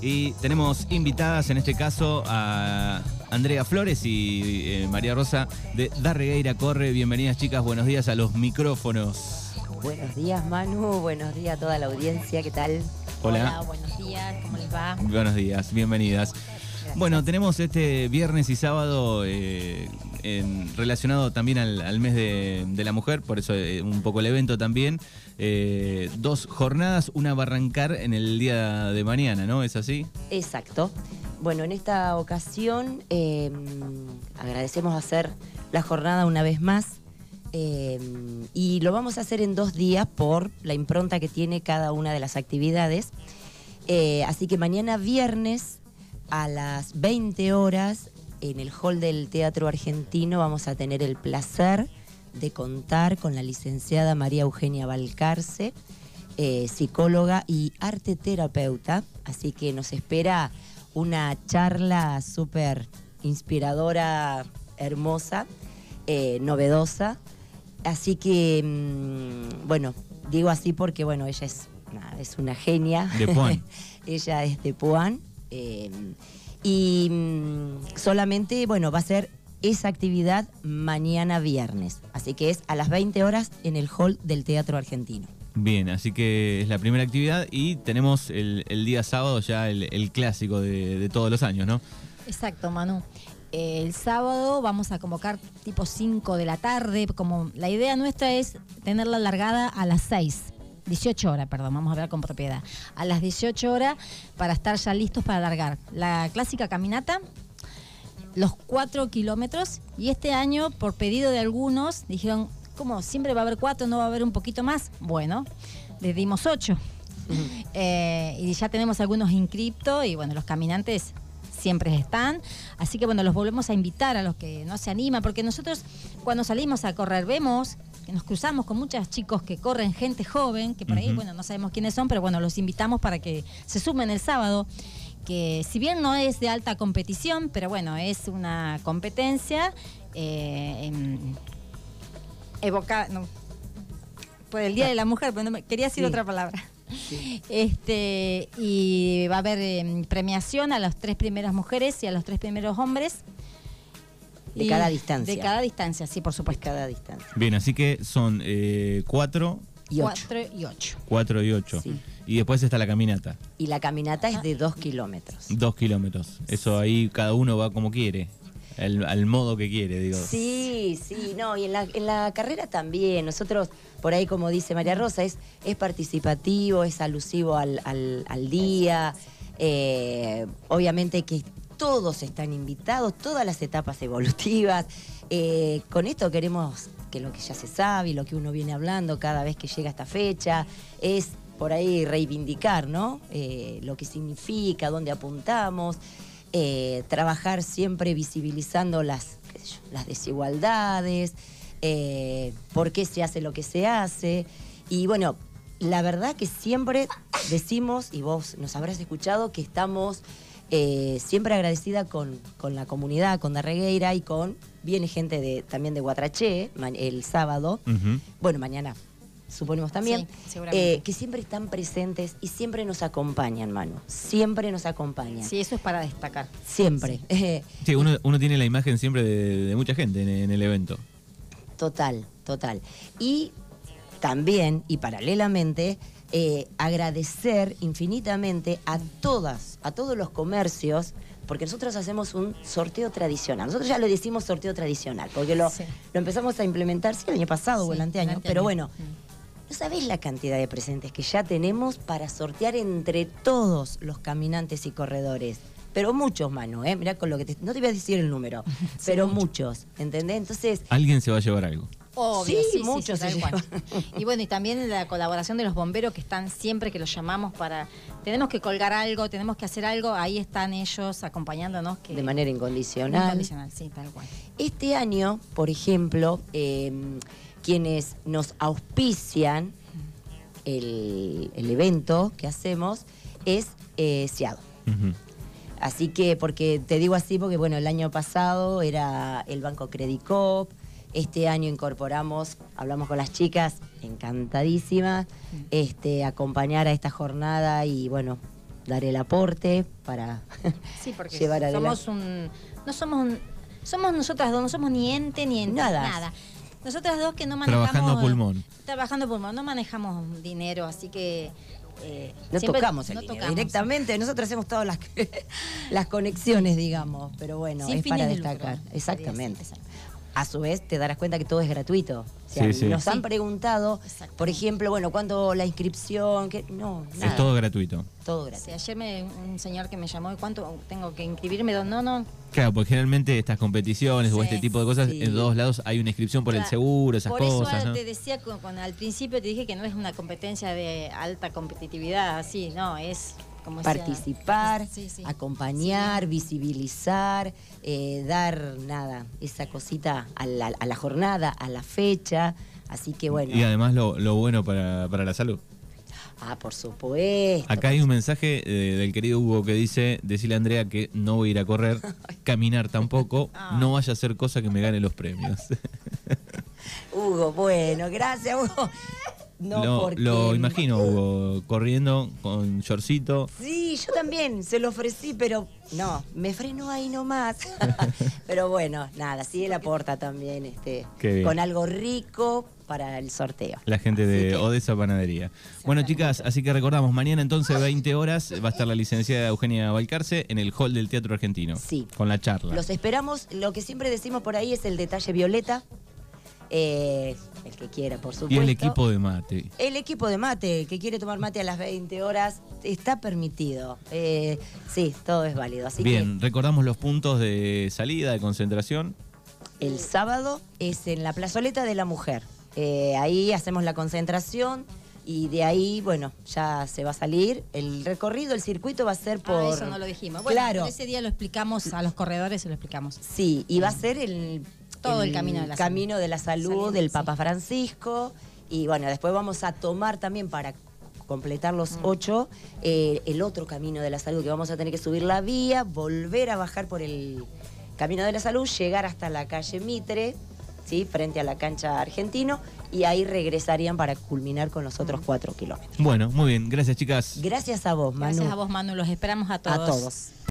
Y tenemos invitadas en este caso a Andrea Flores y eh, María Rosa de Darregueira Corre. Bienvenidas chicas, buenos días a los micrófonos. Buenos días Manu, buenos días a toda la audiencia, ¿qué tal? Hola. buenos días, ¿cómo les va? Buenos días, bienvenidas. Bueno, tenemos este viernes y sábado eh, en- relacionado también al, al mes de, de la mujer, por eso eh, un poco el evento también. Eh, dos jornadas, una va a arrancar en el día de mañana, ¿no? ¿Es así? Exacto. Bueno, en esta ocasión eh, agradecemos hacer la jornada una vez más eh, y lo vamos a hacer en dos días por la impronta que tiene cada una de las actividades. Eh, así que mañana viernes a las 20 horas en el hall del Teatro Argentino vamos a tener el placer de contar con la licenciada María Eugenia Valcarce, eh, psicóloga y arte terapeuta. Así que nos espera una charla súper inspiradora, hermosa, eh, novedosa. Así que, mm, bueno, digo así porque, bueno, ella es, una- es una genia. De Puan. ella es de Puan. eh, y mm, solamente, bueno, va a ser esa actividad mañana viernes. Así que es a las 20 horas en el hall del Teatro Argentino. Bien, así que es la primera actividad y tenemos el, el día sábado ya el, el clásico de, de todos los años, ¿no? Exacto, Manu. Eh, El sábado vamos a convocar tipo 5 de la tarde, como la idea nuestra es tenerla largada a las 6. 18 horas, perdón, vamos a hablar con propiedad. A las 18 horas para estar ya listos para largar. La clásica caminata, los 4 kilómetros, y este año, por pedido de algunos, dijeron, ¿cómo? ¿Siempre va a haber 4, no va a haber un poquito más? Bueno, les dimos 8. Eh, y ya tenemos algunos inscriptos y bueno, los caminantes siempre están. Así que bueno, los volvemos a invitar a los que no se animan, porque nosotros cuando salimos a correr vemos que nos cruzamos con muchos chicos que corren, gente joven, que por ahí, bueno, no sabemos quiénes son, pero bueno, los invitamos para que se sumen el sábado. Que si bien no es de alta competición, pero bueno, es una competencia eh, en- evoca, no, por el Día de la Mujer, pero no me- quería decir Sí. otra palabra. Este, y va a haber eh, premiación a las tres primeras mujeres y a los tres primeros hombres. De Y- cada distancia. De cada distancia, sí, por Pues supuesto. cada distancia. Bien, así que son eh, cuatro, Y ocho. Cuatro y ocho. cuatro y ocho. Sí. Y después está la caminata, Y la caminata es de dos kilómetros. dos kilómetros. Eso ahí cada uno va como quiere, al, al modo que quiere, digo. Sí, sí, no, y en la, en la carrera también. Nosotros, por ahí, como dice María Rosa, es, es participativo, es alusivo al, al- al día. eh, obviamente que todos están invitados, todas las etapas evolutivas. Eh, con esto queremos que lo que ya se sabe y lo que uno viene hablando cada vez que llega esta fecha es por ahí reivindicar, ¿no? Eh, lo que significa, dónde apuntamos, eh, trabajar siempre visibilizando las, las desigualdades, por qué se hace lo que se hace. Y bueno, la verdad que siempre decimos, y vos nos habrás escuchado, que estamos eh, siempre agradecida con, con la comunidad, con Darregueira y con, viene gente de, también de Guatraché el sábado, bueno, mañana suponemos también, Sí, seguramente. eh, que siempre están presentes y siempre nos acompañan, Manu, siempre nos acompañan. Sí, eso es para destacar. Siempre. Sí, uno, uno tiene la imagen siempre de, de mucha gente en, en el evento. Total, total. Y también, y paralelamente, eh, agradecer infinitamente a todas, a todos los comercios, porque nosotros hacemos un sorteo tradicional. Nosotros ya le decimos sorteo tradicional, porque lo, Sí. lo empezamos a implementar, sí, el año pasado o el Sí, anteaño, el anteaño. pero bueno, Mm. no sabés la cantidad de presentes que ya tenemos para sortear entre todos los caminantes y corredores. Pero muchos, Manu, ¿eh? Mirá con lo que te... No te voy a decir el número, pero muchos, ¿entendés? Entonces, Alguien se va a llevar algo. Obvio, Sí, sí, muchos sí. Y bueno, y también la colaboración de los bomberos que están siempre que los llamamos para. Tenemos que colgar algo, tenemos que hacer algo, ahí están ellos acompañándonos. Que, de manera incondicional. incondicional, sí, tal cual. Este año, por ejemplo, eh, quienes nos auspician el, el evento que hacemos es eh. Así que, porque te digo así, porque bueno, el año pasado era el Banco Credicop, este año incorporamos, hablamos con las chicas, encantadísimas, este, acompañar a esta jornada y bueno, dar el aporte para Sí, porque llevar adelante. somos un. No somos un- Somos nosotras dos, no somos ni ente ni ente. Nada. Nada. Nosotras dos que no manejamos. Trabajando a pulmón. Trabajando pulmón, no manejamos dinero, así que. eh, No siempre- tocamos el no dinero tocamos. directamente, nosotros hacemos todas las, las conexiones, digamos, pero bueno, Sin es para de lucro, destacar. sería Exactamente. exacto. A su vez te darás cuenta que todo es gratuito. O sea, Sí, sí. Nos Sí. han preguntado, Exacto. por ejemplo, bueno, ¿cuándo la inscripción? ¿Qué? No, nada. Es todo gratuito. todo Sí, gratis. ayer me, un señor que me llamó, ¿y cuánto tengo que inscribirme? No, no. Claro, porque generalmente estas competiciones o este tipo de cosas, sí. en todos lados hay una inscripción por el seguro, esas Por cosas. eso ¿no? te decía, al principio te dije que no es una competencia de alta competitividad, así, no, es como Participar, Sí, sí. acompañar, visibilizar, eh, dar nada, esa cosita a la, a la jornada, a la fecha. Así que bueno. Y además lo, lo bueno para, para la salud. Ah, por supuesto. Acá hay un mensaje eh, del querido Hugo que dice, decirle a Andrea que no voy a ir a correr, caminar tampoco, Ah. no vaya a hacer cosa que me gane los premios. Hugo, bueno, gracias, Hugo. No, lo, porque... lo imagino, Hugo, corriendo con shortcito. Sí, yo también se lo ofrecí, pero no, me frenó ahí nomás. pero bueno, nada, sí él aporta también este, con algo rico para el sorteo. La gente Así de que- Odessa Panadería. Bueno, chicas, así que recordamos, mañana entonces, 20 horas, va a estar la licenciada Eugenia Valcarce en el hall del Teatro Argentino. Sí. Con la charla. Los esperamos, lo que siempre decimos por ahí es el detalle violeta. Eh, el que quiera, por supuesto. y el equipo de mate. El equipo de mate, el que quiere tomar mate a las 20 horas, está permitido. Eh, sí, todo es válido. Así Bien, recordamos los puntos de salida, de concentración. el sábado es en la plazoleta de la mujer. Eh, ahí hacemos la concentración y de ahí, bueno, ya se va a salir. El recorrido, el circuito va a ser por... Ah, eso no lo dijimos. Bueno, claro. ese día lo explicamos a los corredores, se lo explicamos. Sí, y va a ser el... Todo el camino de la camino salud. de la salud Saliendo, del sí. Papa Francisco. Y bueno, después vamos a tomar también para completar los Mm. ocho, eh, el otro camino de la salud, que vamos a tener que subir la vía, volver a bajar por el camino de la salud, llegar hasta la calle Mitre, ¿sí? frente a la cancha argentino, y ahí regresarían para culminar con Mm. los otros cuatro kilómetros. Bueno, muy bien, gracias chicas. Gracias a vos, Manu. Gracias a vos, Manu. Los esperamos a todos. A todos.